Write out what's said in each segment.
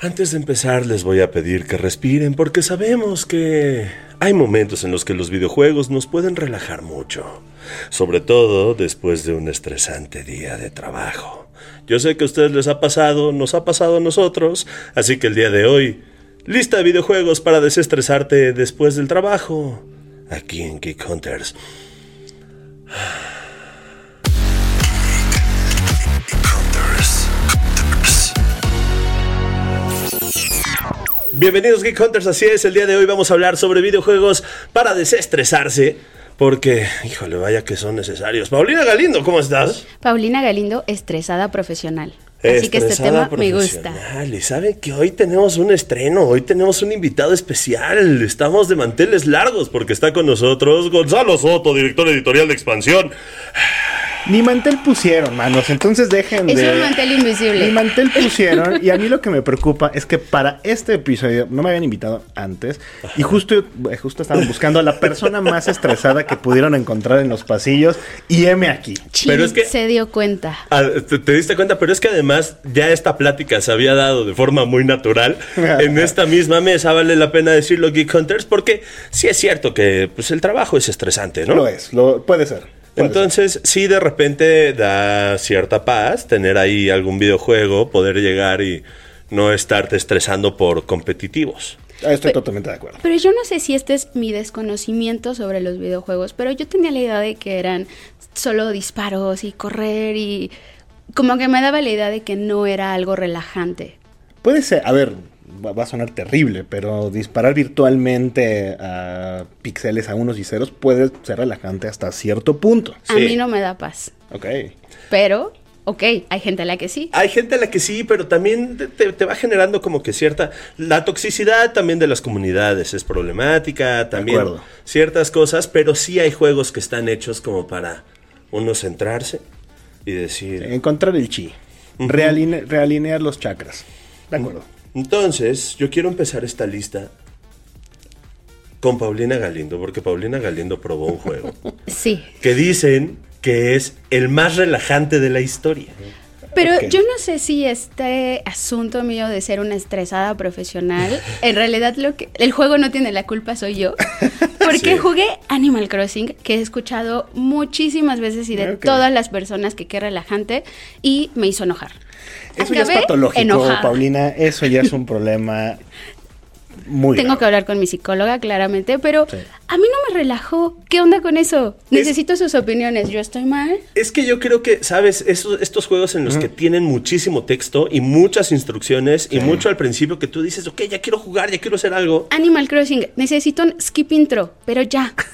Antes de empezar les voy a pedir que respiren porque sabemos que hay momentos en los que los videojuegos nos pueden relajar mucho, sobre todo después de un estresante día de trabajo. Yo sé que a ustedes les ha pasado, nos ha pasado a nosotros, así que el día de hoy, lista de videojuegos para desestresarte después del trabajo, aquí en Geek Hunters. Bienvenidos Geek Hunters, así es, el día de hoy vamos a hablar sobre videojuegos para desestresarse. Porque, híjole, vaya que son necesarios. Paulina Galindo, ¿cómo estás? Paulina Galindo, estresada profesional. Así que este tema me gusta. Y saben que hoy tenemos un estreno, hoy tenemos un invitado especial. Estamos de manteles largos porque está con nosotros Gonzalo Soto, director editorial de Expansión. Ni mantel pusieron, manos. Entonces dejen de. Es un mantel invisible. Ni mantel pusieron. y a mí lo que me preocupa es que para este episodio no me habían invitado antes. Y justo, eh, justo estaban buscando a la persona más estresada que pudieron encontrar en los pasillos. Y M aquí. pero es que. Se dio cuenta. Ah, te, diste cuenta, pero es que además ya esta plática se había dado de forma muy natural. en esta misma mesa vale la pena decirlo, Geek Hunters, porque sí es cierto que pues, el trabajo es estresante, ¿no? Lo es, lo, puede ser. Entonces, sí, de repente da cierta paz tener ahí algún videojuego, poder llegar y no estarte estresando por competitivos. Ah, estoy totalmente de acuerdo. Pero yo no sé si este es mi desconocimiento sobre los videojuegos, pero yo tenía la idea de que eran solo disparos y correr y como que me daba la idea de que no era algo relajante. Puede ser, a ver, va a sonar terrible, pero disparar virtualmente a píxeles a unos y ceros puede ser relajante hasta cierto punto. A mí no me da paz. Ok. Pero Ok, hay gente a la que sí. Hay gente a la que sí, pero también te, va generando como que cierta... La toxicidad también de las comunidades es problemática, también ciertas cosas, pero sí hay juegos que están hechos como para uno centrarse y decir... Encontrar el chi, realinear los chakras. De acuerdo. Entonces, yo quiero empezar esta lista con Paulina Galindo, porque Paulina Galindo probó un juego. Sí. Que dicen que es el más relajante de la historia. Pero yo no sé si este asunto mío de ser una estresada profesional, en realidad lo que el juego no tiene la culpa soy yo, porque jugué Animal Crossing, que he escuchado muchísimas veces y de todas las personas que qué relajante y me hizo enojar. Eso ya es patológico, Paulina. Eso ya es un problema muy Tengo que hablar con mi psicóloga, claramente, pero a mí no me relajó. ¿Qué onda con eso? Necesito sus opiniones. ¿Yo estoy mal? Es que yo creo que, ¿sabes? estos juegos en los que tienen muchísimo texto y muchas instrucciones y mucho al principio que tú dices, ok, ya quiero jugar, ya quiero hacer algo. Animal Crossing, necesito un skip intro, pero ya.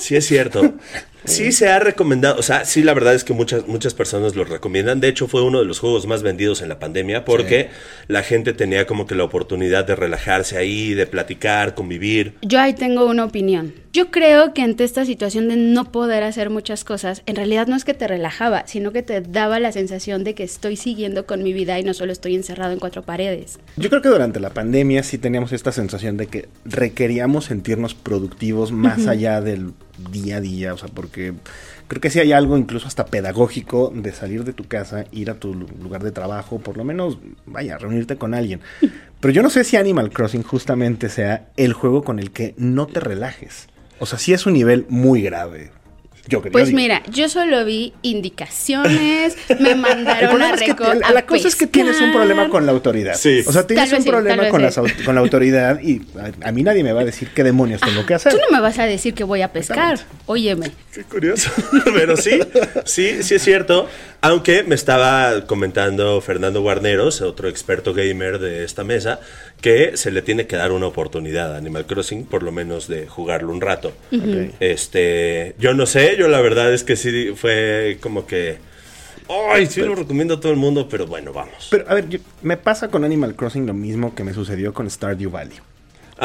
Sí, es cierto. Sí se ha recomendado, o sea, sí la verdad es que muchas, muchas personas lo recomiendan. De hecho, fue uno de los juegos más vendidos en la pandemia porque la gente tenía como que la oportunidad de relajarse ahí, de platicar, convivir. Yo ahí tengo una opinión. Yo creo que ante esta situación de no poder hacer muchas cosas, en realidad no es que te relajaba, sino que te daba la sensación de que estoy siguiendo con mi vida y no solo estoy encerrado en cuatro paredes. Yo creo que durante la pandemia sí teníamos esta sensación de que requeríamos sentirnos productivos más allá del día a día, o sea, porque creo que sí hay algo incluso hasta pedagógico de salir de tu casa, ir a tu lugar de trabajo, por lo menos, vaya, reunirte con alguien. Pero yo no sé si Animal Crossing justamente sea el juego con el que no te relajes. O sea, sí es un nivel muy grave pues mira, yo solo vi indicaciones, me mandaron a, La cosa es que tienes un problema con la autoridad. Sí. O sea, tienes un problema con, la, autoridad y a, mí nadie me va a decir qué demonios tengo que hacer. Tú no me vas a decir que voy a pescar. Óyeme. Qué curioso. Pero sí, sí, sí es cierto. Aunque me estaba comentando Fernando Guarneros, otro experto gamer de esta mesa, que se le tiene que dar una oportunidad a Animal Crossing, por lo menos de jugarlo un rato. Este, yo no sé, yo la verdad es que sí fue como que Ay, sí lo recomiendo a todo el mundo, pero bueno, vamos. Pero a ver, me pasa con Animal Crossing lo mismo que me sucedió con Stardew Valley.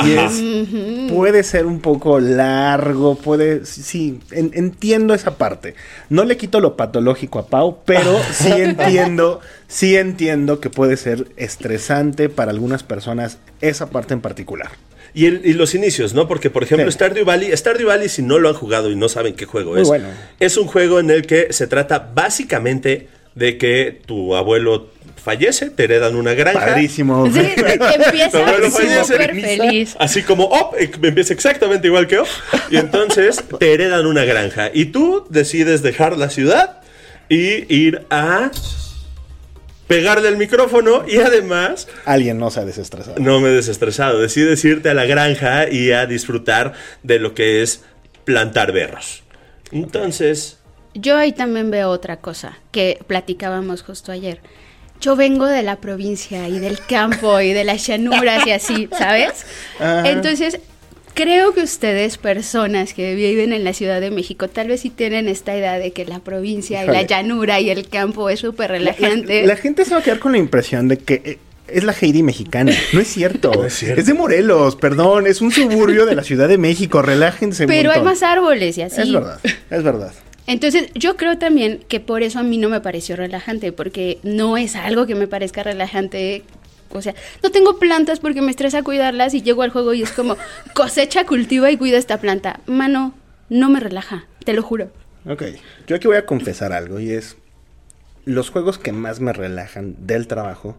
Y es, puede ser un poco largo, puede, sí, entiendo esa parte. No le quito lo patológico a Pau, pero sí entiendo, sí entiendo que puede ser estresante para algunas personas esa parte en particular. Y, y los inicios, ¿no? Porque, por ejemplo, Stardew Valley, Stardew Valley, si no lo han jugado y no saben qué juego es, es un juego en el que se trata básicamente de que tu abuelo fallece, te heredan una granja. Padrísimo. Sí, empieza fallece. súper feliz. Así como Op, empieza exactamente igual que Op. Y entonces te heredan una granja. Y tú decides dejar la ciudad y ir a pegarle al micrófono y además Alguien no se ha desestresado. no me he desestresado. Decides irte a la granja y a disfrutar de lo que es plantar berros. Entonces, Yo ahí también veo otra cosa que platicábamos justo ayer. Yo vengo de la provincia y del campo y de las llanuras y así, ¿sabes? Entonces, creo que ustedes, personas que viven en la Ciudad de México, tal vez sí tienen esta idea de que la provincia y la llanura y el campo es súper La, relajante. la gente se va a quedar con la impresión de que eh, es la Heidi mexicana. No es cierto. No es cierto. de Morelos, perdón. Es un suburbio de la Ciudad de México. Relájense. un Pero hay más árboles y así. Es verdad, es verdad. Entonces, yo creo también que por eso a mí no me pareció relajante, porque no es algo que me parezca relajante. O sea, no tengo plantas porque me estresa cuidarlas y llego al juego y es como cosecha, cultiva y cuida esta planta. Mano, no me relaja, te lo juro. Ok. Yo aquí voy a confesar algo y es... Los juegos que más me relajan del trabajo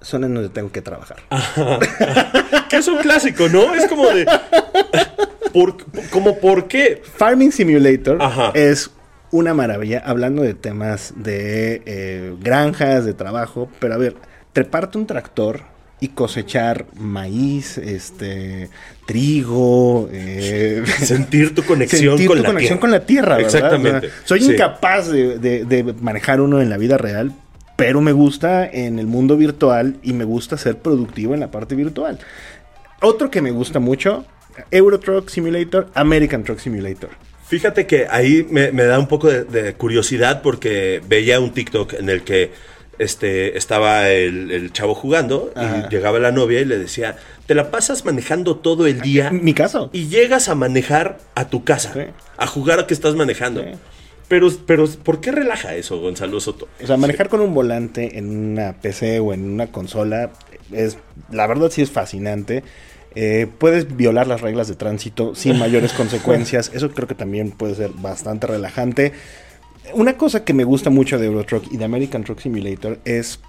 son en donde tengo que trabajar. que es un clásico, ¿no? Es como de... ¿Por, como por qué? Farming Simulator Ajá. es una maravilla, hablando de temas de eh, granjas, de trabajo, pero a ver, treparte un tractor y cosechar maíz, este, trigo, eh, Sentir tu conexión sentir con tu la conexión tierra. con la tierra, ¿verdad? Exactamente. O sea, soy Sí. incapaz de, de- de manejar uno en la vida real, pero me gusta en el mundo virtual y me gusta ser productivo en la parte virtual. Otro que me gusta mucho, Euro Truck Simulator, American Truck Simulator. Fíjate que ahí me, me da un poco de, de curiosidad porque veía un TikTok en el que este, estaba el, el chavo jugando Ajá. y llegaba la novia y le decía, te la pasas manejando todo el día Mi caso. y llegas a manejar a tu casa, Sí. a jugar a que estás manejando. Sí. Pero, pero, ¿por qué relaja eso, Gonzalo Soto? O sea, manejar con un volante en una PC o en una consola es, la verdad sí es fascinante. Eh, puedes violar las reglas de tránsito sin mayores consecuencias. Eso creo que también puede ser bastante relajante. Una cosa que me gusta mucho de Euro Truck y de American Truck Simulator es,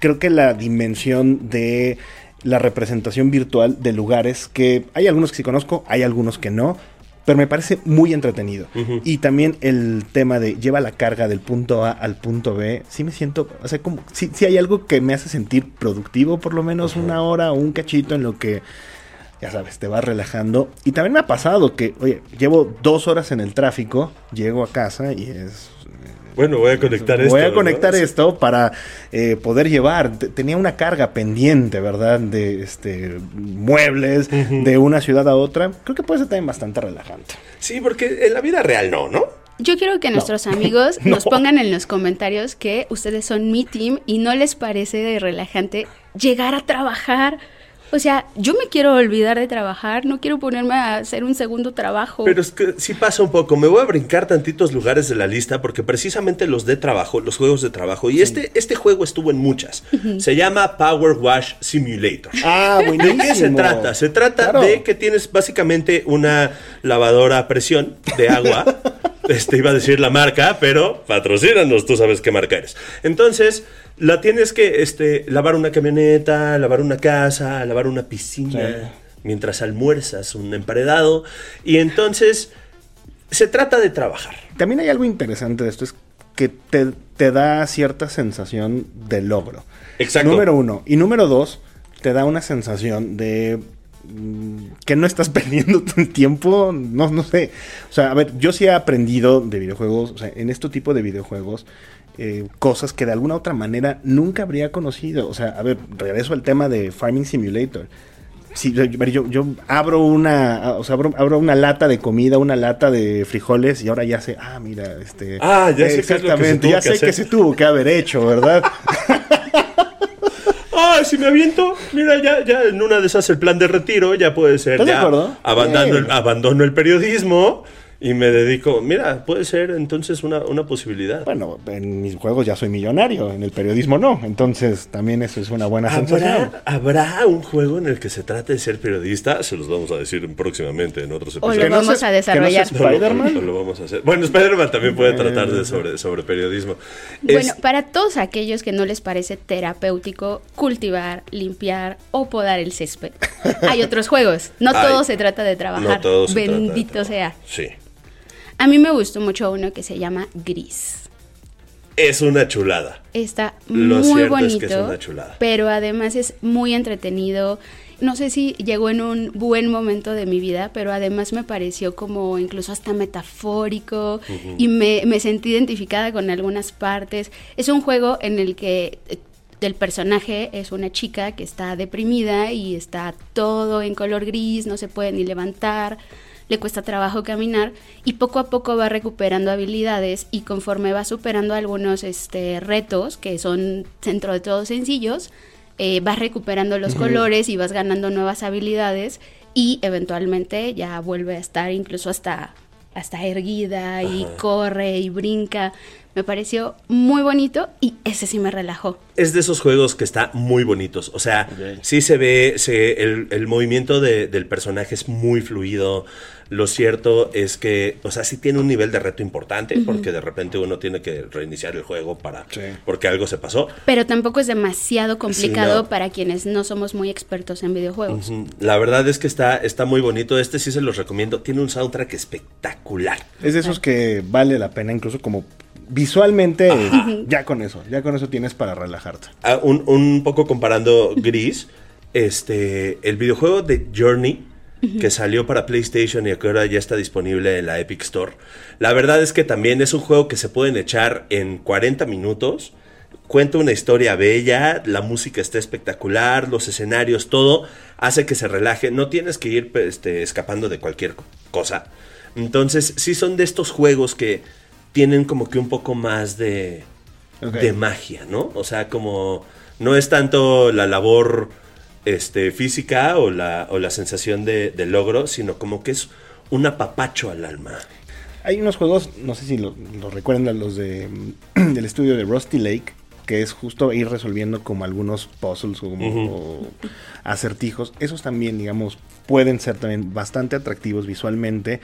creo que la dimensión de la representación virtual de lugares que hay algunos que sí conozco, hay algunos que no, pero me parece muy entretenido. Y también el tema de lleva la carga del punto A al punto B, sí me siento, o sea, como, sí, sí hay algo que me hace sentir productivo por lo menos una hora o un cachito en lo que, ya sabes, te vas relajando. Y también me ha pasado que, oye, llevo dos horas en el tráfico, llego a casa y es... Bueno, voy a conectar esto. Voy a conectar esto para eh, poder llevar. Te- Tenía una carga pendiente, ¿verdad? De este muebles, de una ciudad a otra. Creo que puede ser también bastante relajante. Sí, porque en la vida real no, ¿no? Yo quiero que nuestros amigos nos pongan en los comentarios que ustedes son mi team y no les parece relajante llegar a trabajar. O sea, yo me quiero olvidar de trabajar, no quiero ponerme a hacer un segundo trabajo. Pero es que sí pasa un poco. Me voy a brincar tantitos lugares de la lista porque precisamente los de trabajo, los juegos de trabajo, y este, este juego estuvo en muchas. Se llama Power Wash Simulator. Ah, ¿De buenísimo. qué se trata? Se trata Claro. de que tienes básicamente una lavadora a presión de agua. Este iba a decir la marca, pero patrocínanos, tú sabes qué marca eres. Entonces, la tienes que este, lavar una camioneta, lavar una casa, lavar una piscina, Sí. mientras almuerzas un emparedado. Y entonces, se trata de trabajar. También hay algo interesante de esto, es que te, te da cierta sensación de logro. Exacto. Número uno. Y número dos, te da una sensación de mm, que no estás perdiendo tu tiempo, no, no sé. O sea, a ver, yo sí he aprendido de videojuegos, o sea, en este tipo de videojuegos, eh, cosas que de alguna otra manera nunca habría conocido. O sea, a ver, regreso al tema de Farming Simulator. Sí, yo, yo- yo abro una, o sea, abro, abro una lata de comida, una lata de frijoles y ahora ya sé, ah, mira, este, Ah, ya sé qué es lo que se exactamente, tuvo ya que sé que se tuvo que haber hecho, ¿verdad? Ah, si me aviento, mira, ya, ya en una de esas el plan de retiro ya puede ser. ¿Estás de ya acuerdo? Abandono, Bien. el, abandono el periodismo y me dedico, mira, puede ser entonces una, una posibilidad. Bueno, en mis juegos ya soy millonario, en el periodismo no, entonces también eso es una buena sensación. ¿Habrá, ¿Habrá un juego en el que se trate de ser periodista? Se los vamos a decir próximamente en otros O episodios. lo vamos a desarrollar. no Spider-Man. No, lo vamos a hacer. Bueno, Spider-Man también puede tratar de sobre, sobre periodismo. Bueno, Es- para todos aquellos que no les parece terapéutico cultivar, limpiar o podar el césped, hay otros juegos. No Ay, todo se trata de trabajar. no todo se trata de Bendito trabajar. sea. Sí. A mí me gustó mucho uno que se llama Gris. Es una chulada. Está Lo muy es bonito, que es una chulada. pero además es muy entretenido. No sé si llegó en un buen momento de mi vida, pero además me pareció como incluso hasta metafórico y me, me sentí identificada con algunas partes. Es un juego en el que eh, el personaje es una chica que está deprimida y está todo en color gris, no se puede ni levantar, le cuesta trabajo caminar y poco a poco va recuperando habilidades y conforme va superando algunos este, retos que son dentro de todo sencillos, eh, vas recuperando los colores y vas ganando nuevas habilidades y eventualmente ya vuelve a estar incluso hasta, hasta erguida y corre y brinca. Me pareció muy bonito y ese sí me relajó. Es de esos juegos que está muy bonitos. O sea, sí se ve, se, el, el movimiento de- del personaje es muy fluido. Lo cierto es que, o sea, sí tiene un nivel de reto importante, porque de repente uno tiene que reiniciar el juego para, Sí. porque algo se pasó. Pero tampoco es demasiado complicado no. para quienes no somos muy expertos en videojuegos. La verdad es que está, está muy bonito. Este sí se los recomiendo. Tiene un soundtrack espectacular. Es de esos que vale la pena, incluso como visualmente, ya con eso, ya con eso tienes para relajarte. Ah, un, un poco comparando Gris, este, el videojuego de Journey, que salió para PlayStation y que ahora ya está disponible en la Epic Store. La verdad es que también es un juego que se pueden echar en 40 minutos. Cuenta una historia bella, la música está espectacular, los escenarios, todo hace que se relaje. No tienes que ir este, escapando de cualquier cosa. Entonces, sí son de estos juegos que tienen como que un poco más de, de magia, ¿no? O sea, como no es tanto la labor este, física o la, o la sensación de, de logro, sino como que es un apapacho al alma. Hay unos juegos, no sé si lo, lo recuerdan los de del estudio de Rusty Lake, que es justo ir resolviendo como algunos puzzles o, como- o acertijos. Esos también, digamos, pueden ser también bastante atractivos visualmente.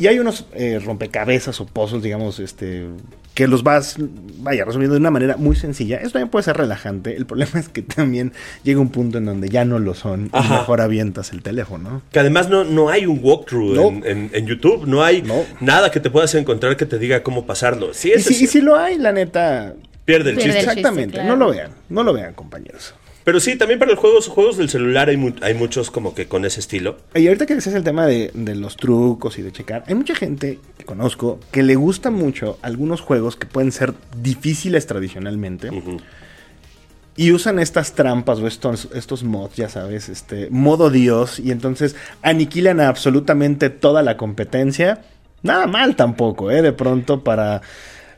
Y hay unos eh, rompecabezas o puzzles, digamos, este, que los vas, vaya, resolviendo de una manera muy sencilla. Eso también puede ser relajante. El problema es que también llega un punto en donde ya no lo son Ajá. y mejor avientas el teléfono. Que además no, no hay un walkthrough No. en, en- en YouTube, no hay No. nada que te puedas encontrar que te diga cómo pasarlo. Sí, Y si, sí, y si lo hay, la neta, pierde el Pierde chiste. el chiste, Exactamente, claro. no lo vean, no lo vean, compañeros. Pero sí, también para los juegos, juegos del celular hay, mu- hay muchos como que con ese estilo. Y ahorita que decías el tema de, de los trucos y de checar, hay mucha gente que conozco que le gusta mucho algunos juegos que pueden ser difíciles tradicionalmente y usan estas trampas o estos, estos mods, ya sabes, este modo Dios y entonces aniquilan a absolutamente toda la competencia. Nada mal tampoco, ¿eh? De pronto para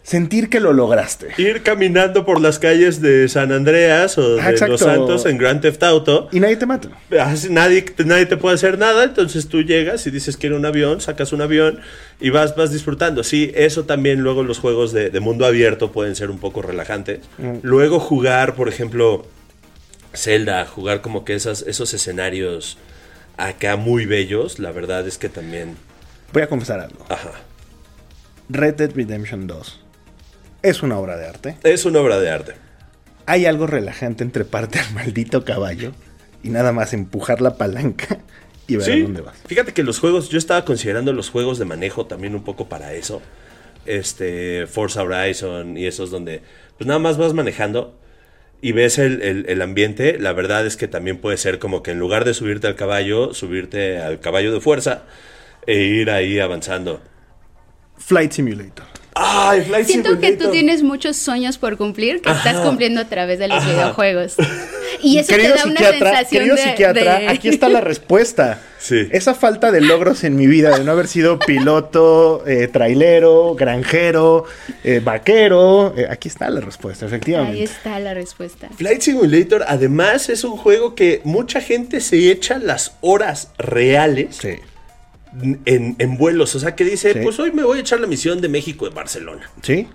sentir que lo lograste. Ir caminando por las calles de San Andreas o de Ah, exacto. Los Santos en Grand Theft Auto. Y nadie te mata. Así Nadie, nadie te puede hacer nada, entonces tú llegas y dices quiero un avión, sacas un avión y vas, vas disfrutando. Sí, eso también luego los juegos de, de mundo abierto pueden ser un poco relajantes. Mm. Luego jugar, por ejemplo, Zelda, jugar como que esas, esos escenarios acá muy bellos, la verdad es que también... Voy a confesar algo. Ajá. Red Dead Redemption 2 es una obra de arte. Es una obra de arte. Hay algo relajante entre parte al maldito caballo y nada más empujar la palanca y ver a dónde vas. fíjate que los juegos, yo estaba considerando los juegos de manejo también un poco para eso. Este, Forza Horizon y esos donde pues nada más vas manejando y ves el, el- el ambiente. La verdad es que también puede ser como que en lugar de subirte al caballo, subirte al caballo de fuerza e ir ahí avanzando. Flight Simulator. ¡Ay, Flight Siento que tú tienes muchos sueños por cumplir que estás cumpliendo a través de los Ajá. videojuegos. Y eso querido te da una sensación querido de, psiquiatra, de- aquí está la respuesta. Sí. Esa falta de logros en mi vida, de no haber sido piloto, eh, trailero, granjero, eh, vaquero, eh, aquí está la respuesta, efectivamente. Ahí está la respuesta. Flight Simulator además es un juego que mucha gente se echa las horas reales Sí. En, en vuelos. O sea, que dice, Sí. pues hoy me voy a echar la misión de México en Barcelona. ¿Sí?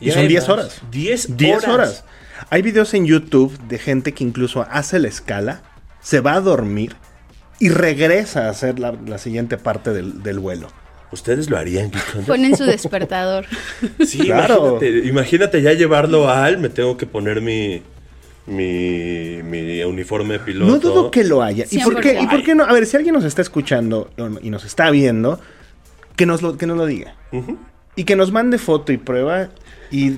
Y Y son ahí 10 vas. horas. 10 10 horas. horas. Hay videos en YouTube de gente que incluso hace la escala, se va a dormir y regresa a hacer la, la siguiente parte del, del vuelo. ¿Ustedes lo harían? Ponen su despertador. Sí, Claro. imagínate, imagínate ya llevarlo al, me tengo que poner mi, mi, mi uniforme de piloto. No dudo que lo haya. ¿Y por, qué, 100%. ¿Y por qué no? A ver, si alguien nos está escuchando y nos está viendo, que nos lo, que nos lo diga. Y que nos mande foto y prueba. Y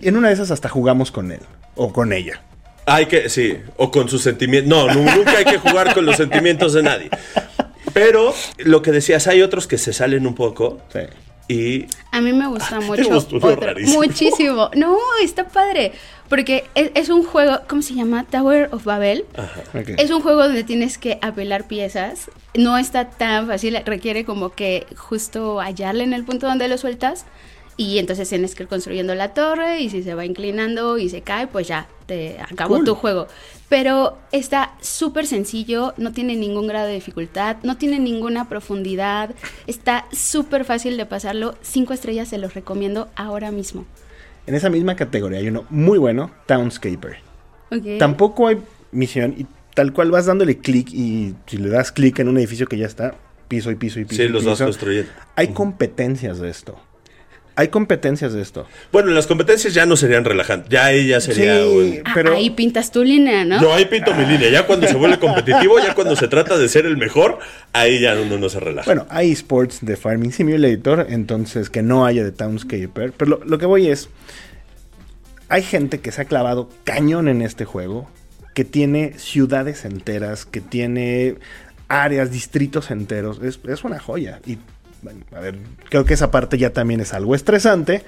en una de esas hasta jugamos con él o con ella. Hay que, sí, o con sus sentimientos. No, nu- nunca hay que jugar con los sentimientos de nadie. Pero lo que decías, hay otros que se salen un poco Sí. y A mí me gusta mucho. otro. rarísimo. Muchísimo. No, está padre. Porque es, es un juego, ¿cómo se llama? Tower of Babel. Ok. Es un juego donde tienes que apelar piezas. No está tan fácil, requiere como que justo hallarle en el punto donde lo sueltas. Y entonces tienes que ir construyendo la torre y si se va inclinando y se cae, pues ya te acabó Cool. tu juego. Pero está súper sencillo, no tiene ningún grado de dificultad, no tiene ninguna profundidad, está súper fácil de pasarlo. Cinco estrellas se los recomiendo ahora mismo. En esa misma categoría hay uno muy bueno, Townscaper. Ok. Tampoco hay misión y tal cual vas dándole clic y si le das clic en un edificio que ya está, piso y piso y piso. sí, y los vas construyendo. Hay competencias de esto. Hay competencias de esto. Bueno, las competencias ya no serían relajantes. Ya ahí ya sería. Sí. un- Ah, pero- Ahí pintas tu línea, ¿no? Yo ahí pinto mi línea. Ya cuando se vuelve competitivo, ya cuando se trata de ser el mejor, ahí ya uno no se relaja. Bueno, hay sports de Farming Simulator, entonces que no haya de Townscaper. Pero lo, lo que voy es, hay gente que se ha clavado cañón en este juego, que tiene ciudades enteras, que tiene áreas, distritos enteros. Es, es una joya. Y, bueno, a ver, creo que esa parte ya también es algo estresante,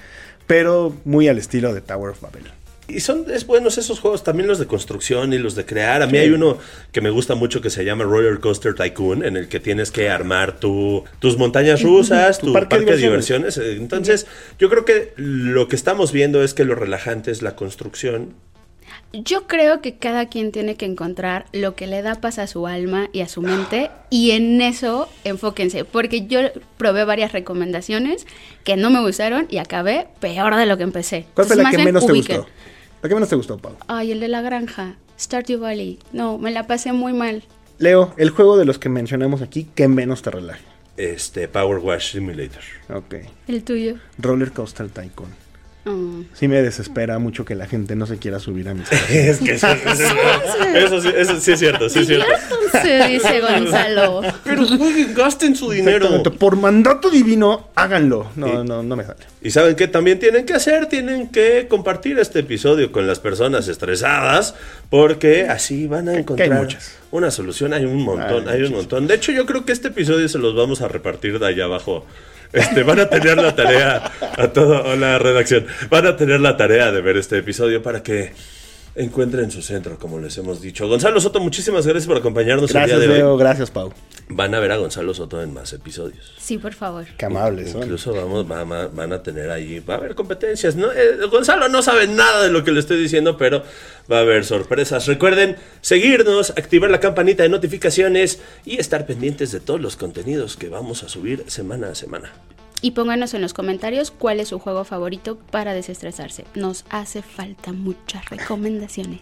pero muy al estilo de Tower of Babel. Y son es buenos esos juegos, también los de construcción y los de crear. A mí hay uno que me gusta mucho que se llama Roller Coaster Tycoon, en el que tienes que armar tu, tus montañas rusas, Tu tu, parque parque, de diversiones. Eh, Entonces, yo creo que lo que estamos viendo es que lo relajante es la construcción. Yo creo que cada quien tiene que encontrar lo que le da paz a su alma y a su mente y en eso enfóquense, porque yo probé varias recomendaciones que no me gustaron y acabé peor de lo que empecé. ¿Cuál fue Entonces, la que menos te ubiquen. gustó? ¿La que menos te gustó, Pau? Ay, el de la granja, Stardew Valley. No, me la pasé muy mal. Leo, el juego de los que mencionamos aquí, que menos te relaje. Este Power Wash Simulator. Ok. El tuyo. Roller Coaster Tycoon. Oh. Sí me desespera mucho que la gente no se quiera subir a mis. Es que eso, eso- eso sí, eso sí es cierto, sí es cierto. Dice Gonzalo. Pero jueguen, gasten su dinero. Por mandato divino, háganlo. No, no, no me sale. Y saben qué también tienen que hacer, tienen que compartir este episodio con las personas estresadas, porque así van a encontrar muchas. una solución. Hay un montón, Hay hay, un montón. De hecho, yo creo que este episodio se los vamos a repartir de allá abajo. Este, van a tener la tarea a toda la redacción. Van a tener la tarea de ver este episodio para que encuentren su centro, como les hemos dicho. Gonzalo Soto, muchísimas gracias por acompañarnos Gracias, el día de Leo. hoy. Gracias, Pau. Van a ver a Gonzalo Soto en más episodios. Sí, por favor. Qué amables son. Incluso vamos, va- va- van a tener ahí, va a haber competencias. ¿no? Eh, Gonzalo no sabe nada de lo que le estoy diciendo, pero va a haber sorpresas. Recuerden seguirnos, activar la campanita de notificaciones y estar pendientes de todos los contenidos que vamos a subir semana a semana. Y pónganos en los comentarios cuál es su juego favorito para desestresarse. Nos hace falta muchas recomendaciones.